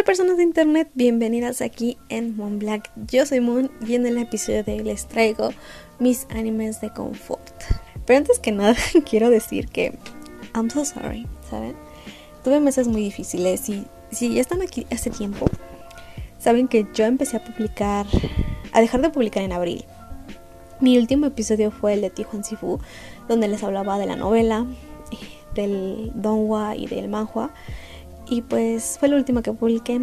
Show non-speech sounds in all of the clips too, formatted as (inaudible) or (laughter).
Hola personas de internet, bienvenidas aquí en Moon Black. Yo soy Moon y en el episodio de hoy les traigo mis animes de confort. Pero antes que nada (laughs) quiero decir que I'm so sorry, ¿saben? Tuve meses muy difíciles y si ya están aquí hace tiempo, saben que yo empecé a publicar, a dejar de publicar en abril. Mi último episodio fue el de Tijuan Sifu, donde les hablaba de la novela, (laughs) del donghua y del manhua y pues fue lo último que publiqué.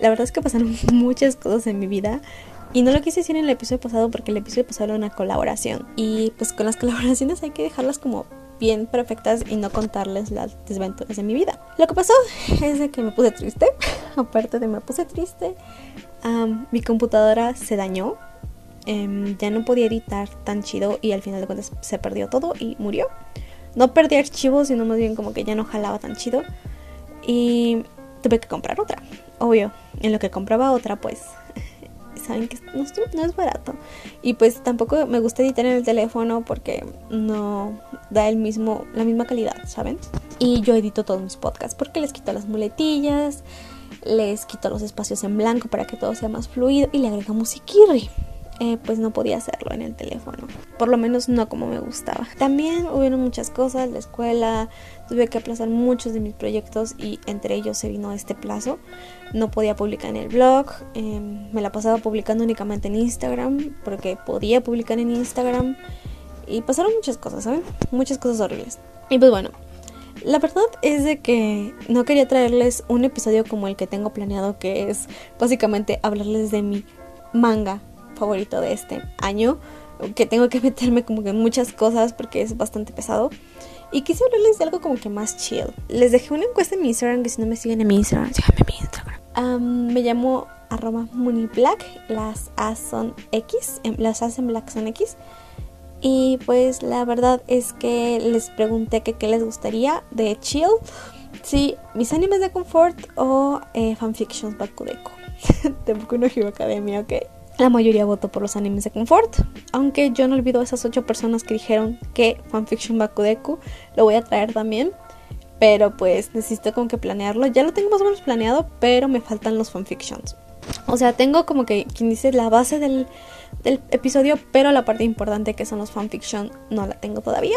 La verdad es que pasaron (laughs) muchas cosas en mi vida. Y no lo quise decir en el episodio pasado porque el episodio pasado era una colaboración. Y pues con las (laughs) colaboraciones hay que dejarlas como bien perfectas y no contarles las desventuras de mi vida. Lo que pasó (laughs) es de que me puse triste. Aparte de me puse triste, mi computadora se dañó. Em, ya no podía editar tan chido y al final de cuentas se perdió todo y murió. No perdí archivos, sino más bien como que ya no jalaba tan chido y tuve que comprar otra. Obvio, en lo que compraba otra, pues (laughs) saben que no, es barato. Y pues tampoco me gusta editar en el teléfono porque no da el mismo, la misma calidad, ¿saben? Y yo edito todos mis podcasts porque les quito las muletillas, les quito los espacios en blanco para que todo sea más fluido y le agrego musiquirri. Eh, pues no podía hacerlo en el teléfono. Por lo menos no como me gustaba. También hubieron muchas cosas, la escuela, tuve que aplazar muchos de mis proyectos y entre ellos se vino este plazo. No podía publicar en el blog, em, me la pasaba publicando únicamente en Instagram porque podía publicar en Instagram y pasaron muchas cosas, ¿saben? Muchas cosas horribles. Y pues bueno, la verdad es de que no quería traerles un episodio como el que tengo planeado, que es básicamente hablarles de mi manga favorito de este año, que tengo que meterme como que en muchas cosas porque es bastante pesado. Y quise hablarles de algo como que más chill. Les dejé una encuesta en mi Instagram, que si no me siguen en mi Instagram, síganme en mi Instagram. me llamo arroba Black las A son X, em, las A en Black son X. Y pues la verdad es que les pregunté que qué les gustaría de chill. Si mis animes de confort o eh, fanfictions Bakudeko. de Boku no Hero Academia, ok. La mayoría votó por los animes de confort, aunque yo no olvido a esas ocho personas que dijeron que fanfiction Bakudeku lo voy a traer también, pero pues necesito como que planearlo. Ya lo tengo más o menos planeado, pero me faltan los fanfictions. O sea, tengo como que quien dice la base del, episodio, pero la parte importante que son los fanfiction no la tengo todavía.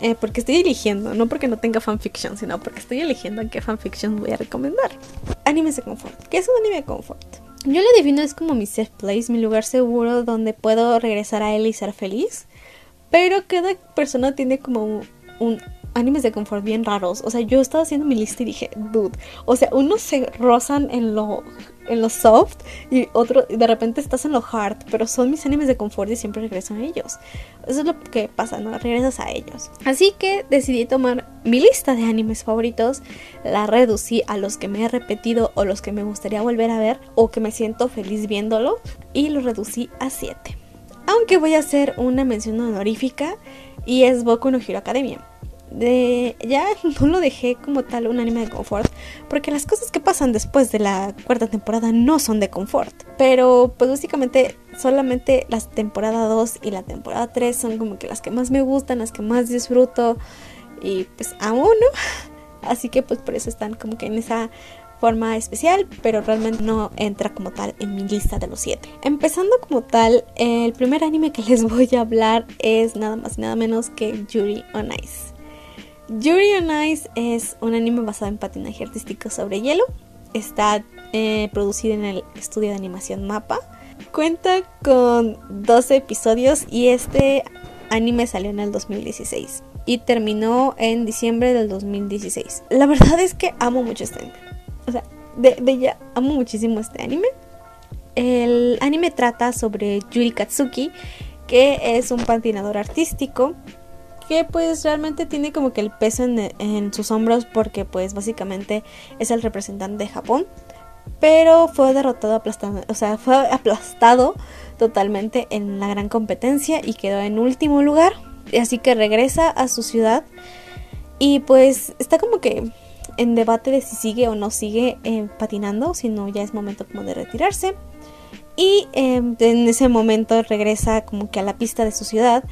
Eh, porque estoy eligiendo, no porque no tenga fanfiction, sino porque estoy eligiendo en qué fanfiction voy a recomendar. Animes de confort. ¿Qué es un anime de confort? Yo le defino es como mi safe place, mi lugar seguro donde puedo regresar a él y ser feliz. Pero cada persona tiene como un, animes de confort bien raros. O sea, yo estaba haciendo mi lista y dije, dude, o sea, unos se rozan en lo, en lo soft y otro, de repente estás en lo hard, pero son mis animes de confort y siempre regreso a ellos. Eso es lo que pasa, ¿no? Regresas a ellos. Así que decidí tomar mi lista de animes favoritos, la reducí a los que me he repetido o los que me gustaría volver a ver o que me siento feliz viéndolo y lo reducí a 7. Aunque voy a hacer una mención honorífica y es Boku no Hero Academia ya (laughs) no lo dejé como tal un anime de confort porque las cosas que pasan después de la cuarta temporada no son de confort pero pues básicamente solamente la temporada 2 y la temporada 3 son como que las que más me gustan las que más disfruto y pues aún no (laughs) así que pues por eso están como que en esa forma especial, pero realmente no entra como tal en mi lista de los 7. Empezando como tal, el primer anime que les (laughs) voy a hablar es nada más y nada menos que Yuri on Ice. Yuri on Ice es un anime basado en patinaje artístico sobre hielo. Está eh, producido en el estudio de animación Mapa. Cuenta con 12 episodios y este anime salió en el 2016 y terminó en diciembre del 2016. La verdad es que amo mucho este anime. O sea, de, de ya amo muchísimo este anime. El anime trata sobre Yuri Katsuki, que es un patinador artístico que pues realmente tiene como que el peso en, sus hombros porque pues básicamente es el representante de Japón. Pero fue derrotado, aplastado, o sea, fue aplastado totalmente en la gran competencia y quedó en último lugar. Así que regresa a su ciudad y pues está como que en debate de si sigue o no sigue eh, patinando, si no ya es momento como de retirarse. Y em, en ese momento regresa como que a la pista de su ciudad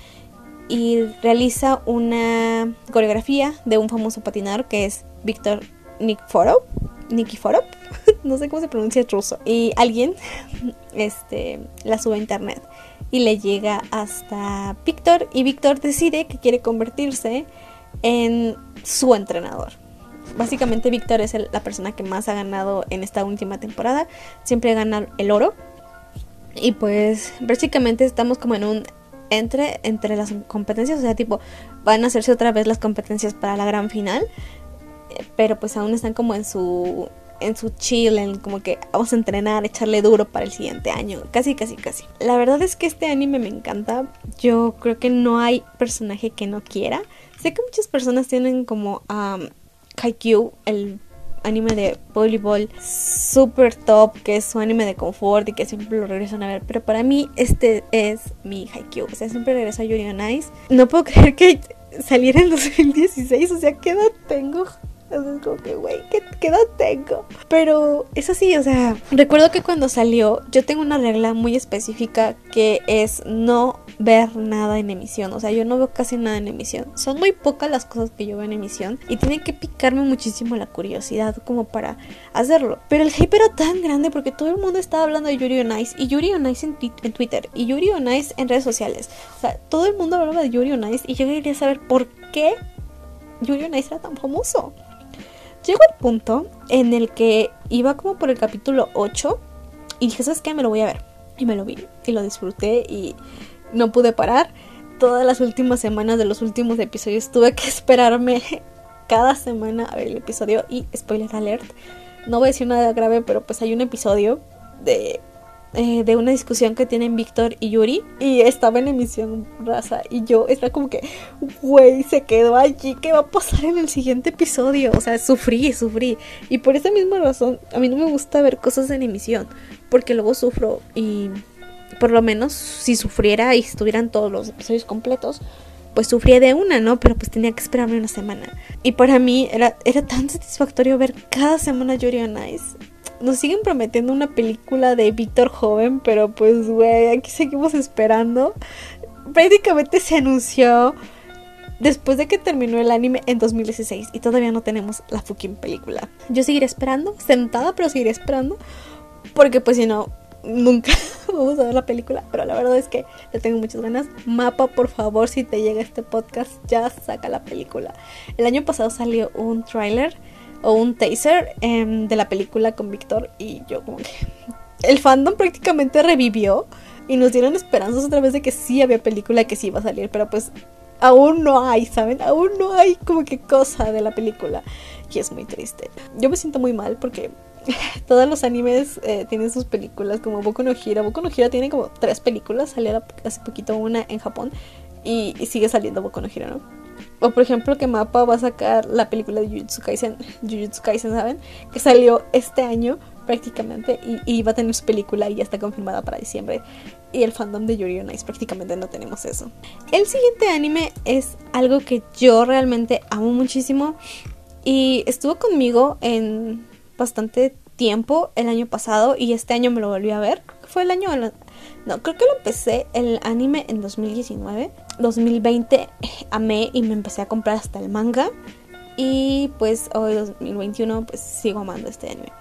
y realiza una coreografía de un famoso patinador que es Víctor Nikiforov. Nikiforov, (laughs) no sé cómo se pronuncia ruso. Y alguien (laughs) este, la sube a internet y le llega hasta Víctor y Víctor decide que quiere convertirse en su entrenador. Básicamente Víctor es la persona que más ha ganado en esta última temporada. Siempre gana el oro. Y pues básicamente estamos como en un entre entre las competencias, o sea, tipo van a hacerse otra vez las competencias para la gran final, pero pues aún están como en su en su chill, en como que vamos a entrenar, echarle duro para el siguiente año. Casi, casi, casi. La verdad es que este anime me encanta. Yo creo que no hay personaje que no quiera. Sé que muchas personas tienen como a um, el anime de voleibol super top, que es su anime de confort y que siempre lo regresan a ver. Pero para mí este es mi Haikyuu. O sea, siempre regreso a Yuri on. No puedo (laughs) creer que saliera en 2016. O sea, ¿qué edad tengo? Es como que, güey, ¿qué, ¿qué, edad tengo? Pero es así, o sea, recuerdo que cuando salió, yo tengo una regla muy específica que es no ver nada en emisión. O sea, yo no veo casi nada en emisión. Son muy pocas las cosas que yo veo en emisión y tiene que picarme muchísimo la curiosidad como para hacerlo. Pero el hype era tan grande porque todo el mundo estaba hablando de Yuri on Ice y Yuri on Ice en, Twitter y Yuri on Ice en redes sociales. O sea, todo el mundo hablaba de Yuri on Ice y yo quería saber por qué Yuri on Ice era tan famoso. Llegó el punto en el que iba como por el capítulo 8 y dije, ¿sabes qué? Me lo voy a ver. Y me lo vi y lo disfruté y no pude parar. Todas las últimas semanas de los últimos episodios tuve que (laughs) esperarme cada semana a ver el episodio y spoiler alert. No voy a decir nada grave, pero pues hay un episodio de eh, de una discusión que tienen Víctor y Yuri y estaba en emisión raza y yo estaba como que, güey, se quedó allí, ¿qué va a pasar en el siguiente episodio? O sea, sufrí, sufrí. Y por esa misma razón, a mí no me gusta ver cosas en emisión, porque luego sufro y por lo menos si sufriera y estuvieran todos los episodios completos, pues sufría de una, ¿no? Pero pues tenía que esperarme una semana. Y para mí era, era tan satisfactorio ver cada semana Yuri on Ice nos siguen prometiendo una película de Víctor joven, pero pues, güey, aquí seguimos esperando. Prácticamente se anunció después de que terminó el anime en 2016 y todavía no tenemos la fucking película. Yo seguiré esperando, sentada, pero seguiré esperando, porque pues si no, nunca (laughs) vamos a ver la película, pero la verdad es que le tengo muchas ganas. Mapa, por favor, si te llega este podcast, ya saca la película. El año pasado salió un tráiler o un taser em, de la película con Víctor y yo como que el fandom prácticamente revivió y nos dieron esperanzas otra vez de que sí había película que sí iba a salir, pero pues aún no hay, ¿saben? Aún no hay como que cosa de la película y es muy triste. Yo me siento muy mal porque (laughs) todos los animes eh, tienen sus películas como Boku no Hira. Boku no Hira tiene como tres películas, salió hace poquito una en Japón y, y sigue saliendo Boku no Hira, ¿no? O por ejemplo que Mapa va a sacar la película de Jujutsu Kaisen, (laughs) Jujutsu Kaisen, ¿saben? Que salió este año prácticamente y, va a tener su película y ya está confirmada para diciembre. Y el fandom de Yuri on prácticamente no tenemos eso. El siguiente anime es algo que yo realmente amo muchísimo y estuvo conmigo en bastante tiempo el año pasado y este año me lo volví a ver. Fue el año no, creo que lo empecé el anime en 2019. 2020 amé y me empecé a comprar hasta el manga. Y pues hoy 2021 pues sigo amando este anime.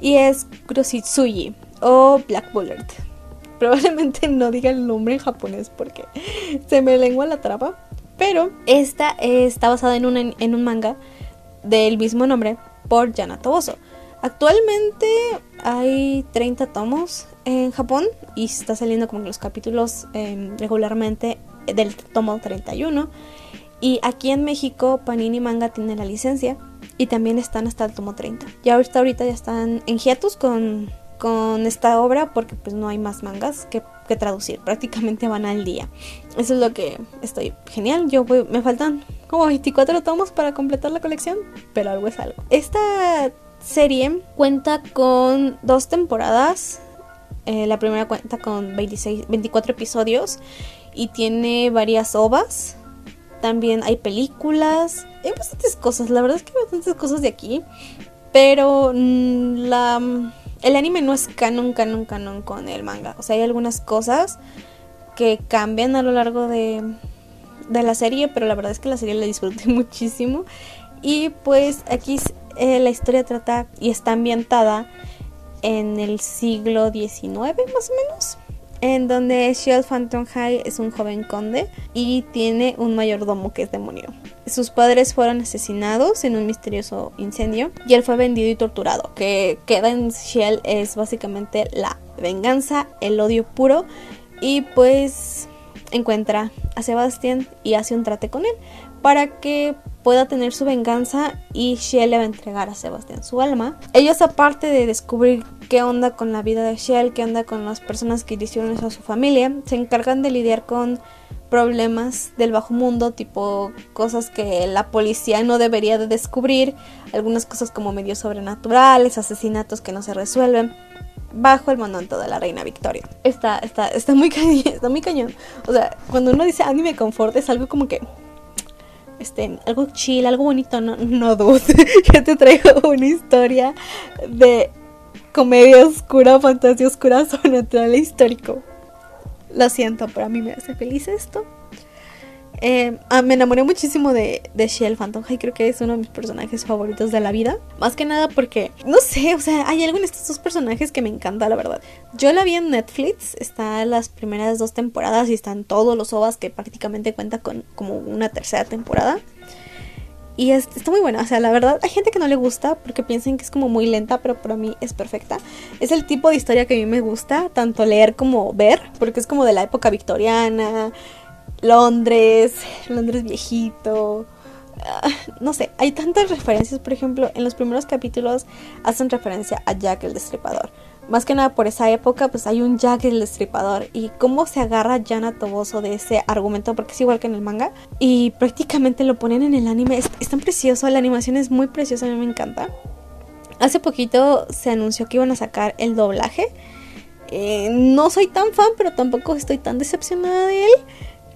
Y es Kurositsuji o Black Bullet. (laughs) Probablemente no diga el nombre en japonés porque (laughs) se me lengua la traba. Pero esta está basada en un, en un manga del mismo nombre por Yanato Oso. Actualmente hay 30 tomos en Japón y está saliendo como los capítulos em, regularmente del tomo 31. Y aquí en México Panini Manga tiene la licencia y también están hasta el tomo 30. Ya ahorita, ahorita ya están en hiatus con, con esta obra porque pues no hay más mangas que, que, traducir. Prácticamente van al día. Eso es lo que estoy genial. Yo me faltan como 24 tomos para completar la colección, pero algo es algo. Esta serie cuenta con dos temporadas. Eh, la primera cuenta con 26, 24 episodios y tiene varias ovas. También hay películas. Hay bastantes cosas. La verdad es que hay bastantes cosas de aquí. Pero mm, el anime no es canon, canon, canon con el manga. O sea, hay algunas cosas que cambian a lo largo de, de la serie. Pero la verdad es que la serie la disfruté (laughs) muchísimo. Y pues aquí eh, la historia trata y está ambientada en el siglo XIX más o menos en donde Shell Phantom High es un joven conde y tiene un mayordomo que es demonio. Sus padres fueron asesinados en un misterioso incendio y él fue vendido y torturado. Que queda en Shell es básicamente la venganza, el odio puro y pues encuentra a Sebastián y hace un trate con él para que pueda tener su venganza y Shell le va a entregar a Sebastián su alma. Ellos aparte de descubrir qué onda con la vida de Shell, qué onda con las personas que hicieron eso a su familia, se encargan de lidiar con problemas del bajo mundo, tipo cosas que la policía no debería de descubrir, algunas cosas como medios sobrenaturales, asesinatos que no se resuelven bajo el mandato de la reina Victoria. Está, está, está muy (laughs) cañón, está muy cañón. O sea, cuando uno dice anime confort es algo como que este, algo chill, algo bonito, no, no dudes. (laughs) Yo te traigo una historia de comedia oscura, fantasía oscura, (laughs) sobrenatural e histórico. Lo siento, pero a mí me hace feliz esto. Eh, ah, me enamoré muchísimo de, de Phantom y creo que es uno de mis personajes favoritos de la vida. Más que nada porque, no sé, o sea, hay algo en estos dos personajes que me encanta, la verdad. Yo la vi en Netflix, está las primeras dos temporadas y están todos los ovas que prácticamente cuenta con como una tercera temporada. Y está muy buena, o sea, la verdad hay gente que no le gusta porque piensan que es como muy lenta, pero para mí es perfecta. Es el tipo de historia que a mí me gusta, tanto leer como ver, porque es como de la época victoriana, Londres, Londres viejito. Ah, no sé, hay tantas referencias, por ejemplo, en los primeros capítulos hacen referencia a Jack el Destripador. Más que nada por esa época, pues hay un Jack el Destripador. Y cómo se agarra Jana Toboso de ese argumento, porque es igual que en el manga. Y prácticamente lo ponen en el anime. Es, tan precioso, la animación es muy preciosa, a mí me encanta. Hace poquito se anunció que iban a sacar el doblaje. Eh, no soy tan fan, pero tampoco estoy tan decepcionada de él.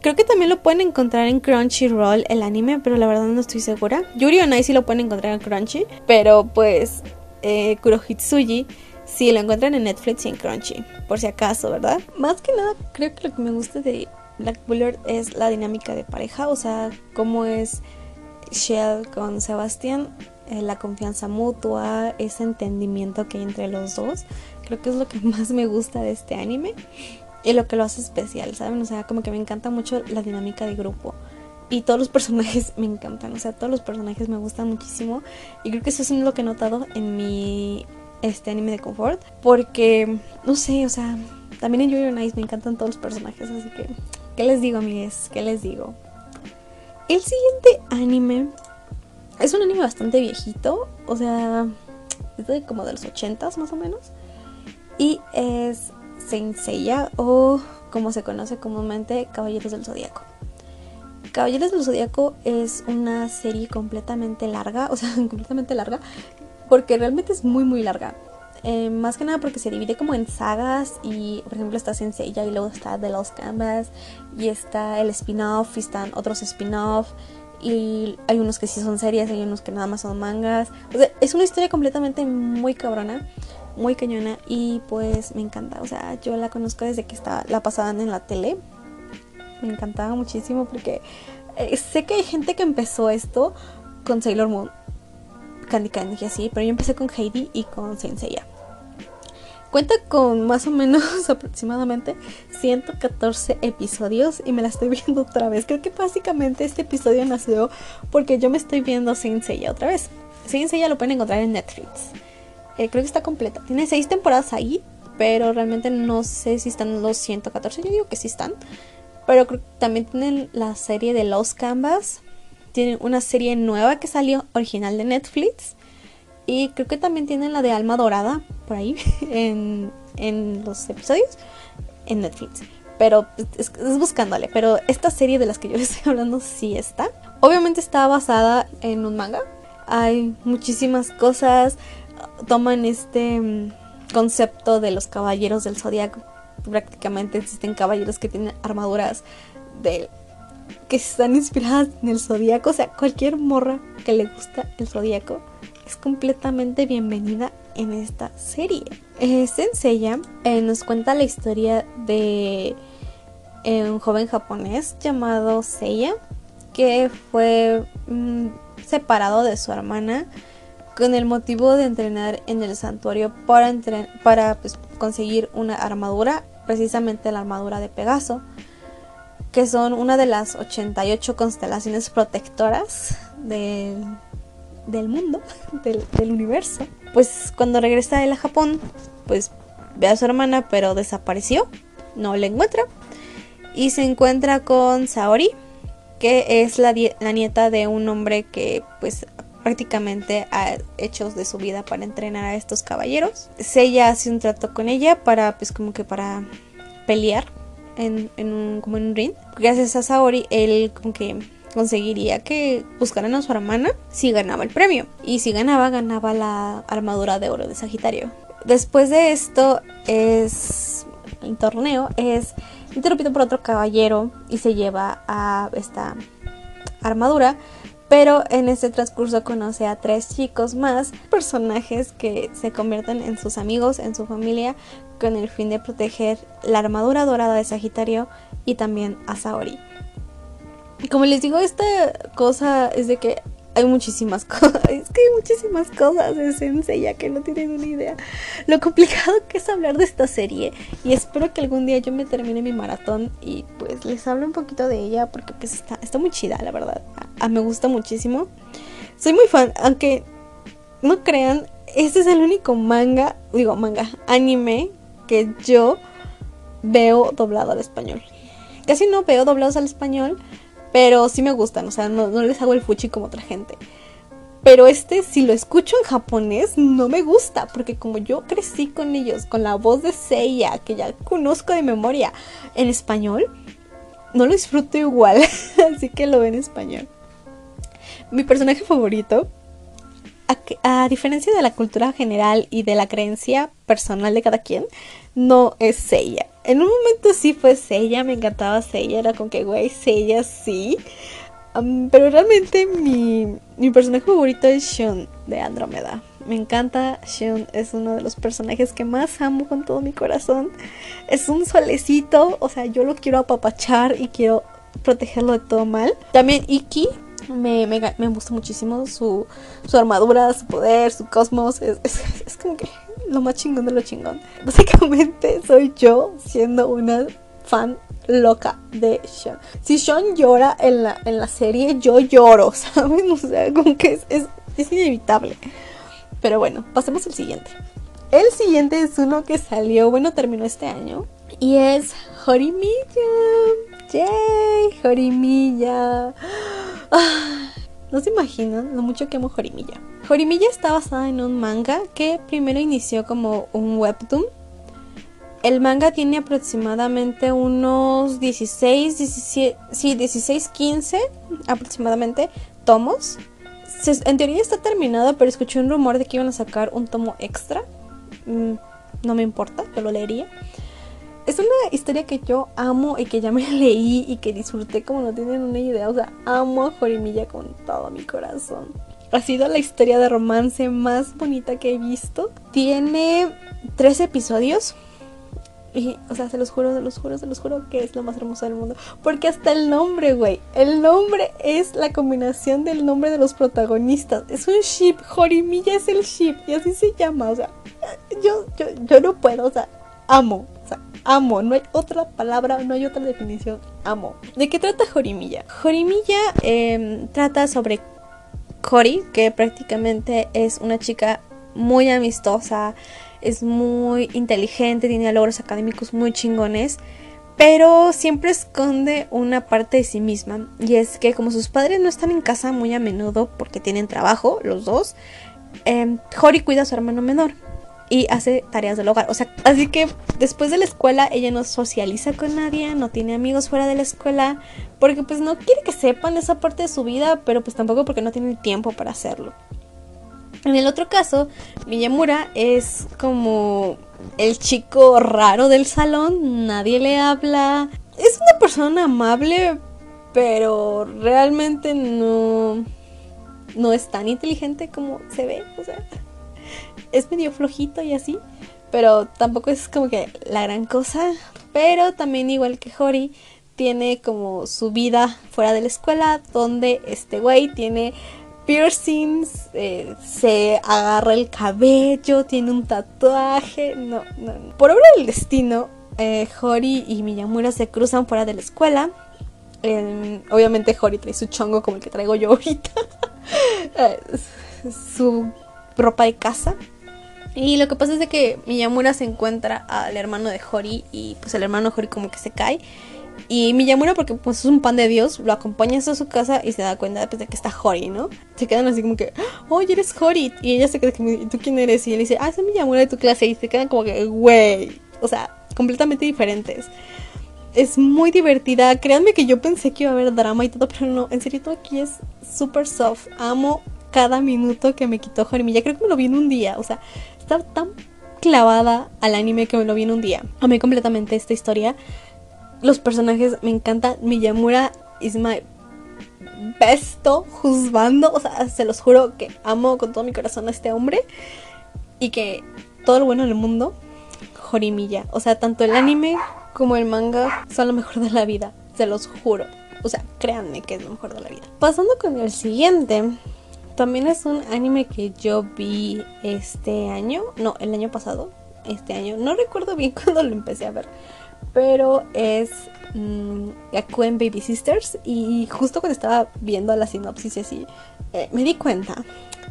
Creo que también lo pueden encontrar en Crunchyroll el anime, pero la verdad no estoy segura. Yuri on sí lo pueden encontrar en Crunchy, pero pues eh, Kurohitsuji sí lo encuentran en Netflix y en Crunchy, por si acaso, ¿verdad? Más que nada, creo que lo que me gusta de Black Bullard es la dinámica de pareja, o sea, cómo es Shell con Sebastián, eh, la confianza mutua, ese entendimiento que hay entre los dos. Creo que es lo que (laughs) más me gusta de este anime y lo que lo hace especial, ¿saben? O sea, como que me encanta mucho la dinámica de grupo. Y todos los (laughs) personajes me encantan, o sea, todos los personajes me gustan muchísimo. Y creo que eso es lo que he notado en mi este anime de confort. Porque, no sé, o sea, también en Yuri Nice me encantan todos los personajes. Así que, ¿qué les digo, amigues? ¿Qué les digo? El siguiente anime es un anime bastante viejito, o sea, es de como de los 80s más o menos. Y es Saint o como se conoce comúnmente Caballeros del Zodíaco. Caballeros del Zodíaco es una serie completamente larga, o sea, (laughs) completamente larga, porque realmente es muy muy larga. Eh, más que nada porque se divide como en sagas y por ejemplo está Senseiya y luego está The Lost Canvas y está el spin-off y están otros spin-off y hay unos que sí son series, hay unos que nada más son mangas. O sea, es una historia completamente muy cabrona muy cañona y pues me encanta. O sea, yo la conozco desde que estaba, la pasaban en la tele. Me encantaba muchísimo porque eh, sé que hay gente que empezó esto con Sailor Moon, Candy Candy y así, pero yo empecé con Heidi y con Senseiya. Cuenta con más o menos (laughs) aproximadamente 114 episodios y me la estoy viendo otra vez. Creo que básicamente este episodio nació porque yo me estoy viendo Senseiya otra vez. Senseiya lo pueden encontrar en Netflix. Eh, creo que está completa. Tiene seis temporadas ahí, pero realmente no sé si están los 114. Yo digo que sí están. Pero también tienen la serie de Los Canvas. Tienen una serie nueva que salió original de Netflix. Y creo que también tienen la de Alma Dorada por ahí (laughs) en, en los episodios en Netflix. Pero es, buscándole. Pero esta serie de las que yo (laughs) les estoy hablando sí está. Obviamente está basada en un manga. Hay muchísimas cosas toman este mm, concepto de los caballeros del zodiaco. Prácticamente existen caballeros que tienen armaduras de que están inspiradas en el zodiaco. O sea, cualquier morra que le gusta el zodiaco es completamente bienvenida en esta serie. Eh, Senseiya eh, nos cuenta la historia de eh, un joven japonés llamado Seiya que fue mm, separado de su hermana con el motivo de entrenar en el santuario para, para pues, conseguir una armadura, precisamente la armadura de Pegaso, que son una de las 88 constelaciones protectoras del, mundo, (laughs) del, del universo. Pues cuando regresa él a Japón, pues ve a su hermana, pero desapareció, no la encuentra. Y se encuentra con Saori, que es la, la nieta de un hombre que pues prácticamente ha hecho de su vida para entrenar a estos caballeros. Seiya hace un trato con ella para pues como que para pelear en, un, como en un ring. Gracias a Saori, él como que conseguiría que buscaran a su hermana si ganaba el premio. Y si ganaba, ganaba la armadura de oro de Sagitario. Después de esto es el torneo es interrumpido por otro caballero y se lleva a esta armadura. Pero en este transcurso conoce a tres chicos más, personajes que se convierten en sus amigos, en su familia, con el fin de proteger la armadura dorada de Sagitario y también a Saori. Como les digo, esta cosa es de que hay muchísimas (laughs) cosas, es que hay muchísimas cosas de Sensei ya que no tienen una idea. Lo complicado que es hablar de esta serie y espero que algún día yo me termine mi maratón y pues les hablo un poquito de ella porque pues está, muy chida, la verdad. A, me gusta muchísimo. Soy muy fan, aunque no crean, este es el único manga, digo manga, anime que yo veo doblado al español. Casi no veo doblados al español pero sí me gustan, o sea, no, les hago el fuchi como otra gente. Pero este, si lo escucho en japonés, no me gusta, porque como yo crecí con ellos, con la voz de Seiya, que ya conozco de memoria, en español, no lo disfruto igual, (laughs) así que lo veo en español. Mi personaje favorito, a, diferencia de la cultura general y de la creencia personal de cada quien, no es Seiya en un momento sí fue Seiya, me encantaba Seiya, era como que, güey, Seiya sí. pero realmente mi, mi personaje favorito es Shun de Andrómeda. Me encanta Shun, es uno de los personajes que más amo con todo mi corazón. Es un solecito, o sea, yo lo quiero apapachar y quiero protegerlo de todo mal. También Iki, me, me, me gusta muchísimo su, su, armadura, su poder, su cosmos. es, es como que lo más chingón de lo chingón. Básicamente (laughs) soy yo siendo una fan loca de Sean. Si Sean llora en la, en la serie, yo lloro, (laughs) ¿saben? O sea, como que es, es, inevitable. Pero bueno, pasemos al siguiente. El siguiente es uno que salió, bueno, terminó este año. Y es Jorimilla. ¡Yay! Jorimilla. Ah, no se imaginan lo mucho que amo Jorimilla. Jorimilla está basada en un manga que primero inició como un webtoon. El manga tiene aproximadamente unos 16, 17, sí, 16, 15 aproximadamente tomos. en teoría está terminado, pero escuché un rumor de que iban a sacar un tomo extra. Mm, no me importa, yo lo leería es una historia que yo amo y que ya me (laughs) leí y que disfruté como no tienen una idea. O sea, amo a Jorimilla con todo mi corazón. Ha sido la historia de romance más bonita que he visto. Tiene tres episodios. Y, o sea, se los juro, se los juro, se los juro que es lo más hermoso del mundo. Porque hasta el nombre, güey. El nombre es la combinación del nombre de los protagonistas. Es un ship. Jorimilla es el ship. Y así se llama. O sea, yo, yo, yo no puedo. O sea, amo. O sea, amo, no hay otra palabra, no hay otra definición, amo. ¿De qué trata Jorimilla? Jorimilla em, trata sobre Cori, que prácticamente es una chica muy amistosa, es muy inteligente, tiene logros académicos muy chingones, pero siempre esconde una parte de sí misma. Y es que como sus padres no están en casa muy a menudo porque tienen trabajo, los dos, eh, cuida a su hermano menor y hace tareas del hogar. O sea, así que después de la escuela ella no socializa con nadie, no tiene amigos fuera de la escuela, porque pues no quiere que sepan esa parte de su vida, pero pues tampoco porque no tiene tiempo para hacerlo. En el otro caso, Miyamura es como el chico raro del salón, nadie le habla. Es una persona amable, pero realmente no no es tan inteligente como se ve, o sea, es medio flojito y así, pero tampoco es como que la gran cosa. Pero también igual que Hori, tiene como su vida fuera de la escuela, donde este güey tiene piercings, eh, se agarra el cabello, tiene un tatuaje. No, no, no. Por obra del destino, eh, Hori y Miyamura se cruzan fuera de la escuela. obviamente Hori trae su chongo como el que traigo yo ahorita. (laughs) Eh, su ropa de casa. Y lo que pasa es de que Miyamura se encuentra al hermano de Hori y pues el hermano de Hori como que se cae. Y Miyamura, porque pues es un pan de Dios, lo acompaña hasta su casa y se da cuenta pues, de que está Hori, ¿no? Se quedan así como que, oye, eres Hori. Y ella se queda como, ¿tú quién eres? Y él dice, ah, es Miyamura de tu clase. Y se quedan como que, güey. O sea, completamente diferentes. Es muy divertida. Créanme que yo pensé que iba a haber drama y todo, pero no. En serio, todo aquí es súper soft. Amo cada minuto que me quitó Ya Creo que me lo vi en un día. O sea, tan clavada al anime que me lo vi en un día. Amé completamente esta historia. Los personajes me encantan. Miyamura is my besto juzgando. O sea, se los juro que amo con todo mi corazón a este hombre. Y que todo lo bueno del mundo Jorimilla. O sea, tanto el anime como el manga son lo mejor de la vida, se los juro. O sea, créanme que es lo mejor de la vida. Pasando con el siguiente, también es un anime que yo vi este año, no, el año pasado, este año, no recuerdo bien (laughs) cuándo lo empecé a ver, pero es mmm, Baby Sisters y justo cuando estaba viendo la sinopsis y así, eh, me di cuenta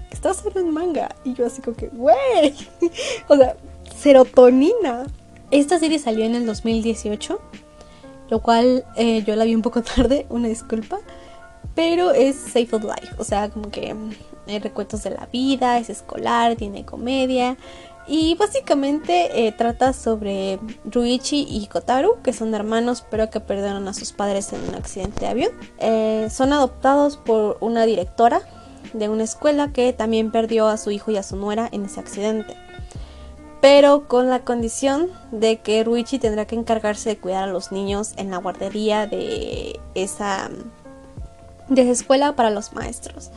que estaba sobre un manga y yo así como que, wey, (laughs) o sea, serotonina. Esta serie salió en el 2018, lo cual eh, yo la vi un poco (laughs) tarde, una disculpa, pero es Safe of Life, o sea, como que hay recuentos de la vida, es escolar, tiene comedia y básicamente eh, trata sobre Ruichi y Kotaru, que son hermanos pero que perdieron a sus padres en un accidente de avión. Eh, son adoptados por una directora de una escuela que también perdió a su hijo y a su nuera en ese accidente pero con la condición de que Ruichi tendrá que encargarse de cuidar a los niños en la guardería de esa, de escuela para los maestros.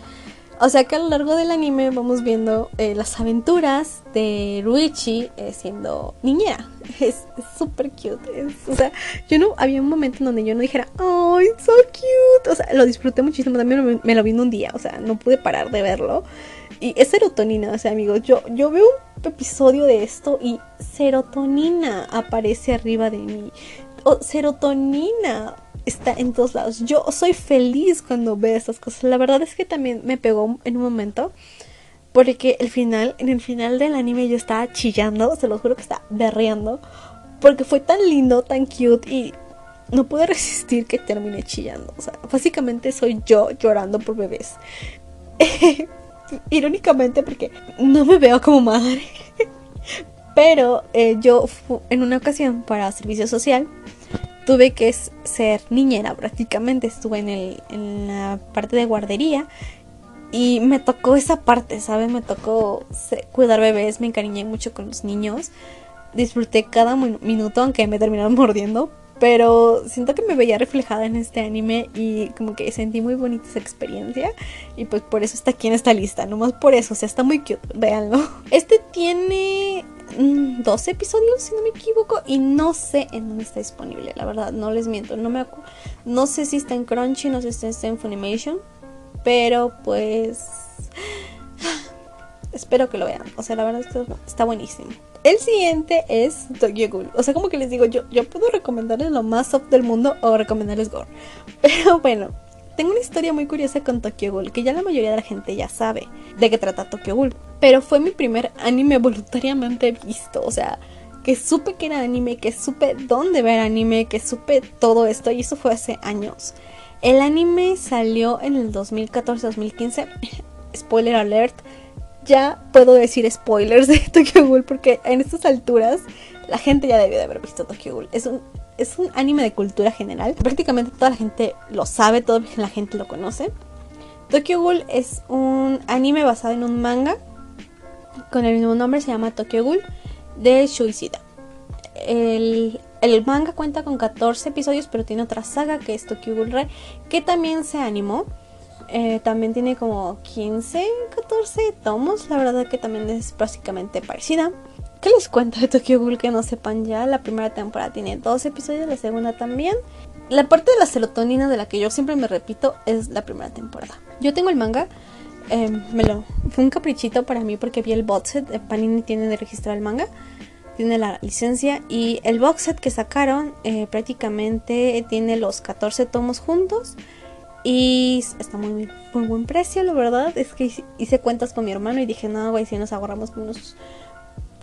O sea que a lo largo del anime vamos viendo eh, las aventuras de Ruichi eh, siendo niñera. (laughs) Es súper cute. o sea, yo no. Había un momento en donde yo no dijera, ¡Oh, it's so cute! O sea, lo disfruté muchísimo. También me, me, lo vi en un día. O sea, no pude parar de verlo. Y es serotonina, o sea, amigos. Yo, yo veo un episodio de esto y serotonina aparece arriba de mí. O serotonina está en todos lados. Yo soy feliz cuando veo estas cosas. La verdad es que también me pegó en un momento. Porque el final, en el final del anime yo estaba chillando, se lo juro que estaba berreando. Porque fue tan lindo, tan cute y no pude (laughs) resistir que termine chillando. O sea, básicamente soy yo llorando por bebés. (laughs) Irónicamente porque no me veo como madre. (laughs) Pero eh, yo en una ocasión para servicio social tuve que ser niñera prácticamente. Estuve en, el, la parte de guardería y me tocó esa parte, ¿sabes? Me tocó cuidar bebés, me encariñé mucho con los niños. Disfruté cada minuto, aunque me terminaron (laughs) mordiendo. Pero siento que me veía reflejada en este anime y como que sentí muy bonita esa experiencia. Y pues por eso está aquí en esta lista, nomás por eso, o sea, está muy cute, véanlo. (laughs) Este tiene 12 mm, episodios, si no me equivoco, y no sé en dónde está disponible, la verdad, no les miento. No, me no sé si está en Crunchy, no sé si está en Funimation, pero pues... (gasps) Espero que lo vean, o sea, la verdad está buenísimo. El siguiente es Tokyo Ghoul. O sea, como que les digo, yo, yo puedo recomendarles lo más soft del mundo o recomendarles gore. (laughs) Pero bueno, tengo una historia muy curiosa con Tokyo Ghoul, que ya la mayoría de la gente ya sabe de qué trata Tokyo Ghoul. Pero fue mi primer anime voluntariamente visto. O sea, que supe que era anime, que supe dónde ver anime, que supe todo esto. Y eso fue hace años. El anime salió en el 2014-2015. (laughs) Spoiler alert ya puedo decir spoilers de (laughs) Tokyo Ghoul porque en estas alturas la gente ya debió de haber visto Tokyo Ghoul. Es un, es un anime de cultura general. Prácticamente toda la gente lo sabe, toda la gente lo conoce. Tokyo Ghoul es un anime basado en un manga con el mismo nombre, se llama Tokyo Ghoul de Shuisida. El, el manga cuenta con 14 episodios, pero tiene otra saga que es Tokyo Ghoul Re, que también se animó eh, también tiene como 15, 14 tomos. La verdad que también es básicamente parecida. ¿Qué les cuento de Tokyo Ghoul que no sepan ya? La primera temporada tiene dos episodios, la segunda también. La parte de la serotonina de la que yo siempre me repito es la primera temporada. Yo tengo el manga. em, me lo, fue un caprichito para mí porque vi el box set. Panini tiene de registrar el manga, tiene la licencia y el box set que sacaron eh, prácticamente tiene los 14 tomos juntos y está muy, muy buen precio, la verdad. Es que hice cuentas con mi hermano y dije, no, güey, si nos ahorramos unos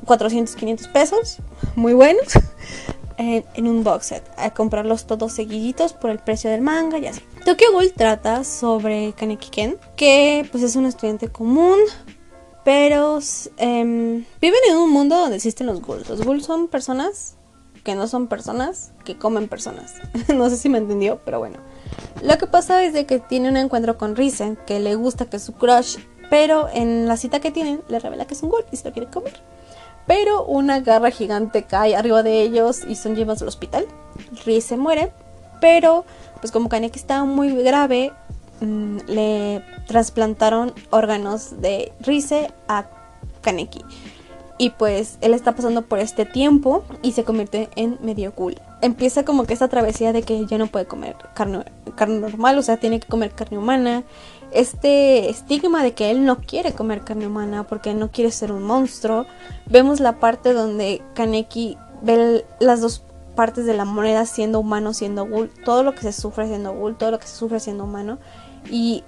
400, 500 pesos, muy buenos. (laughs) en, un box set, a comprarlos todos seguiditos por el precio del manga y así. Tokyo Ghoul trata sobre Kaneki Ken, que pues es un estudiante común, pero em, viven en un mundo donde existen los ghouls. Los ghouls son personas que no son personas, que comen personas. (laughs) no sé si me entendió, pero bueno. Lo que pasa es de que tiene un encuentro con Risen, que le gusta que es su crush, pero en la cita que tienen le revela que es un ghoul y se lo quiere comer. Pero una garra gigante cae arriba de ellos y son llevados al hospital. Ri se muere, pero pues como Kaneki estaba muy grave, mm, le trasplantaron órganos de Rise a Kaneki. Y pues él está pasando por este tiempo y se convierte en medio cool. Empieza como que esta travesía de que ya no puede comer carne, carne normal, o sea, tiene que comer carne humana este estigma de que él no quiere comer carne humana porque no quiere ser un monstruo. Vemos la parte donde Kaneki ve las dos partes de la moneda siendo humano, siendo ghoul, todo lo que se sufre siendo ghoul, todo lo que se sufre siendo humano. Y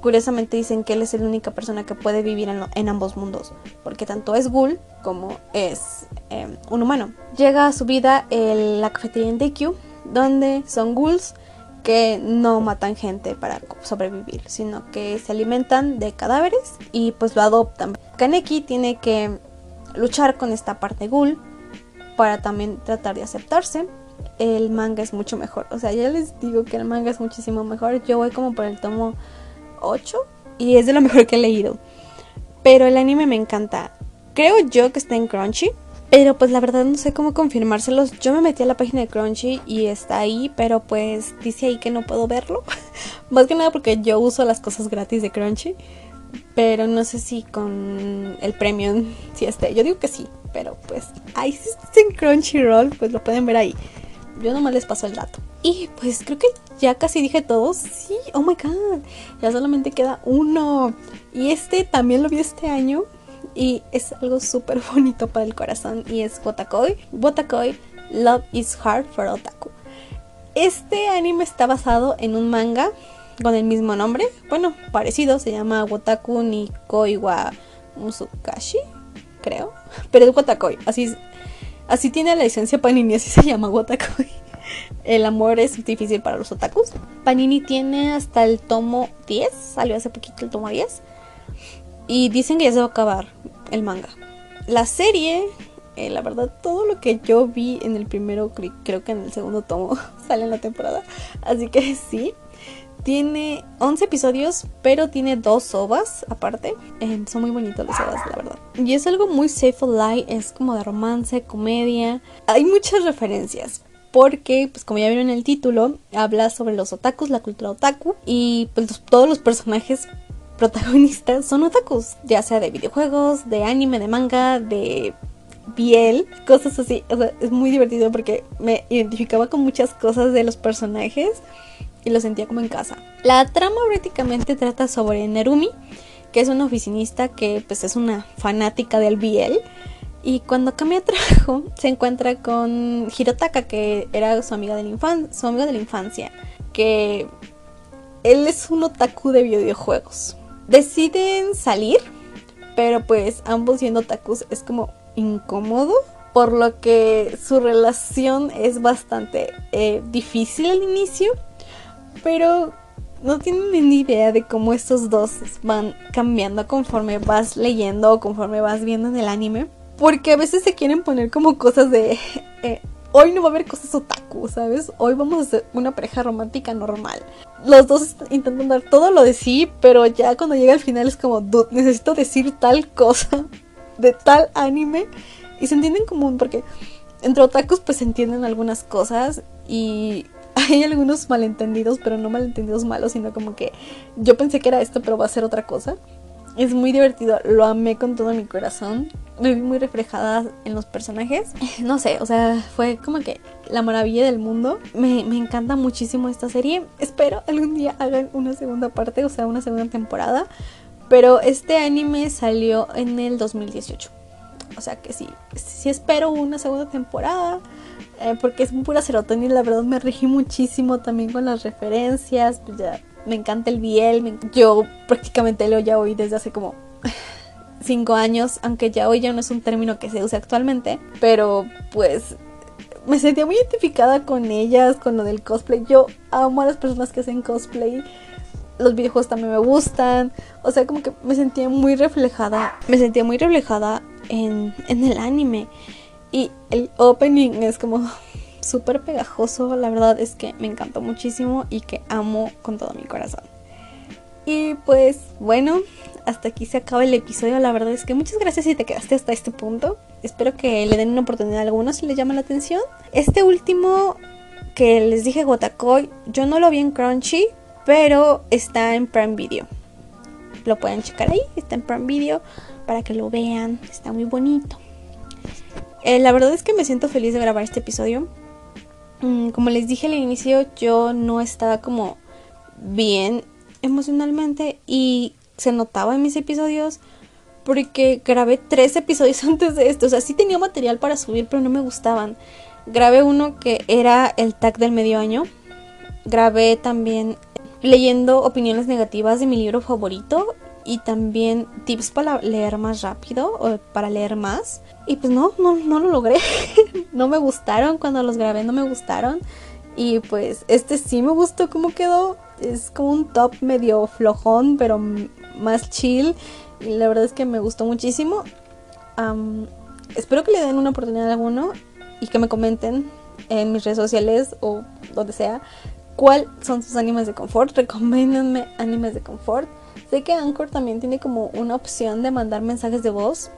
curiosamente dicen que él es la única persona que puede vivir en, ambos mundos, porque tanto es ghoul como es em, un humano. Llega a su vida la cafetería en DQ, donde son ghouls que no matan gente para sobrevivir, sino que se alimentan de cadáveres y pues lo adoptan. Kaneki tiene que luchar con esta parte ghoul para también tratar de aceptarse. El manga es mucho mejor, o sea, ya les digo que el manga es muchísimo mejor. Yo voy como por el tomo 8 y es de lo (laughs) mejor que he leído. Pero el anime me encanta. Creo yo que está en Crunchy. Pero pues la verdad no sé cómo confirmárselos. Yo me metí a la página de Crunchy y está ahí, pero pues dice ahí que no puedo verlo. (laughs) Más que nada porque yo uso las cosas gratis de Crunchy. Pero no sé si con el premium (laughs) si esté. Yo digo que sí, pero pues ahí está en Crunchyroll, pues lo pueden ver ahí. Yo nomás les paso el dato. Y pues creo que ya casi dije todo. Sí, oh my god. Ya solamente queda uno. Y este también lo vi este año y es algo súper (laughs) bonito para el corazón y es Botakoi. Botakoi Love is Hard for Otaku. Este anime está basado en un manga con el mismo nombre, bueno, parecido, se llama Wotaku ni Koiwa Musukashi, creo, (laughs) pero es Wotakoi, así, así tiene la licencia Panini, así se llama Wotakoi. (laughs) El amor es difícil para los otakus. Panini tiene hasta el tomo 10, salió hace poquito el tomo 10. Y dicen que ya se va a acabar el manga. La serie, eh, la verdad, todo lo que yo vi en el primero, creo que en el segundo tomo (laughs) sale en la temporada. Así que sí. Tiene 11 episodios, pero tiene dos ovas aparte. Eh, son muy bonitos los ovas, la verdad. Y es algo muy safe light, es como de romance, comedia. Hay muchas referencias, porque, pues como ya vieron en el título, habla sobre los otakus, la cultura otaku y pues todos los personajes protagonistas son otakus, ya sea de videojuegos, de anime, de manga, de piel, cosas así. O sea, es muy divertido porque me identificaba con muchas cosas de los personajes y lo sentía como en casa. La trama prácticamente trata sobre Nerumi, que es una oficinista que pues es una fanática del biel. Y cuando cambia trabajo, (laughs) se encuentra con Hirotaka, que era su amiga de la, infancia, su amiga de la infancia. Que él es un otaku de videojuegos deciden salir, pero pues ambos siendo otakus es como incómodo, por lo que su relación es bastante eh, difícil al inicio, pero no tienen ni idea de cómo estos dos van cambiando conforme vas leyendo o conforme vas viendo en el anime. Porque a veces se quieren poner como cosas de... (laughs) Eh, hoy no va a haber cosas otaku, ¿sabes? Hoy vamos a ser una pareja romántica normal. Los dos intentan dar todo lo de sí, pero ya cuando llega al final es como, dude, necesito decir tal cosa (laughs) de tal anime. Y se entienden común porque entre otakus pues se entienden algunas cosas y (laughs) hay algunos malentendidos, pero no malentendidos malos, sino como que yo pensé que era esto, pero va a ser otra cosa. Es muy divertido, lo amé con todo mi corazón. Me vi muy reflejada en los personajes. (laughs) No sé, o sea, fue como que la maravilla del mundo. Me, me encanta muchísimo esta serie. Espero algún día hagan una segunda parte, o sea, una segunda temporada. Pero este anime salió en el 2018. O sea que sí, sí espero una segunda temporada. Eh, porque es pura serotonina, la verdad me regí muchísimo también con las referencias. Pues ya me encanta el biel. Yo prácticamente leo ya hoy desde hace como (sighs) 5 años, aunque ya hoy ya no es un término que se usa actualmente. Pero pues me sentía muy identificada con ellas, con lo del cosplay. Yo amo a las personas que hacen cosplay. Los videojuegos también me gustan. O sea, como que me sentía muy reflejada. Me sentía muy reflejada en, en el anime. Y el opening es como (laughs) súper pegajoso. La verdad es que me encantó muchísimo y que amo con todo mi corazón. Y pues bueno, hasta aquí se acaba el episodio. La verdad es que muchas gracias si te quedaste hasta este punto. Espero que le den una oportunidad a algunos si les llama la atención. Este último que les dije Gotakoi, yo no lo vi en Crunchy, pero está en Prime Video. Lo pueden checar ahí, está en Prime Video para que lo vean. Está muy bonito. Eh, la verdad es que me siento feliz de grabar este episodio. Mm, como les dije al inicio, yo no estaba como bien emocionalmente y se notaba en mis episodios porque grabé tres (laughs) episodios antes de esto. O sea, sí tenía material para subir, pero no me gustaban. Grabé uno que era el tag del medio año. Grabé también leyendo opiniones negativas de mi libro favorito y también tips para leer más rápido o para leer más. Y pues no, no, no lo logré. (laughs) no me gustaron cuando los grabé, no me gustaron. Y pues este sí me gustó cómo quedó. Es como un top medio flojón, pero más chill. Y la verdad es que me gustó muchísimo. espero que le den una oportunidad a alguno y que me comenten en mis redes sociales o donde sea cuáles son sus animes de confort. (laughs) Recomiéndenme animes de confort. Sé que Anchor también tiene como una opción de mandar mensajes de voz.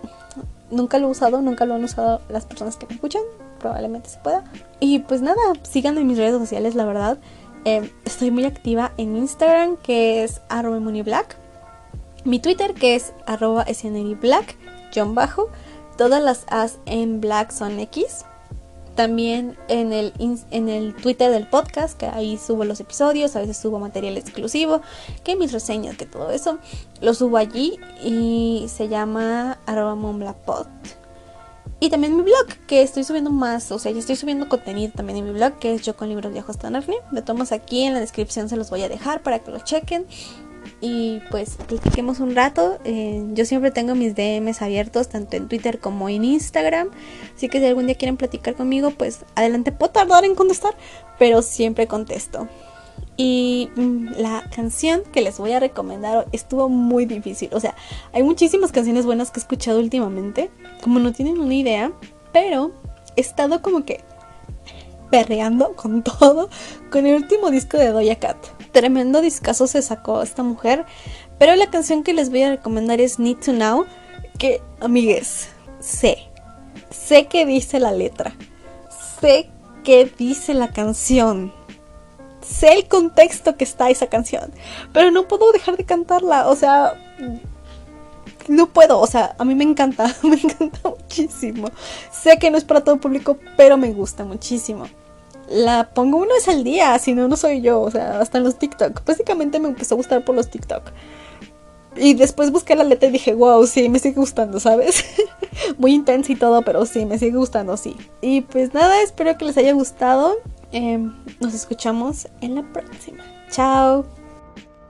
Nunca lo he usado, nunca lo han usado las personas que me escuchan. Probablemente se pueda. Y pues nada, síganme en mis redes sociales, la verdad. Eh, estoy muy activa en Instagram, que es arroba black. Mi Twitter, que es arroba black, Bajo. Todas las as en black son X también en el, en el Twitter del podcast, que ahí subo los episodios, a veces subo material exclusivo, que mis reseñas, que todo eso, lo subo allí y se llama arroba Y también mi blog, que estoy subiendo más, o sea, ya estoy subiendo contenido también en mi blog, que es yo con libros hasta Narnia. De todos aquí en la descripción se los voy a dejar para que lo chequen y pues platiquemos un rato. Eh, yo siempre tengo mis DMs abiertos, tanto en Twitter como en Instagram. Así que si algún día quieren platicar conmigo, pues adelante, puedo tardar en contestar, pero siempre contesto. Y mm, la canción que les voy a recomendar estuvo muy difícil. O sea, hay muchísimas canciones buenas que he escuchado últimamente, como no tienen una idea, pero he estado como que perreando con (laughs) todo con el último disco de Doja Cat. Tremendo discazo se sacó esta mujer, pero la canción que les voy a recomendar es Need to Know, que amigues, sé, sé que dice la letra, sé que dice la canción, sé el contexto que está esa canción, pero no puedo dejar de cantarla, o sea, no puedo, o sea, a mí me encanta, (laughs) me encanta muchísimo. Sé que no es para todo público, pero me gusta muchísimo la pongo una vez al día, si no, no soy yo, o sea, hasta en los TikTok. Básicamente me empezó a gustar por los TikTok. Y después busqué la letra y dije, wow, sí, me sigue gustando, ¿sabes? (laughs) Muy intensa y todo, pero sí, me sigue gustando, sí. Y pues nada, espero que les haya gustado. Em, nos escuchamos en la próxima. Chao.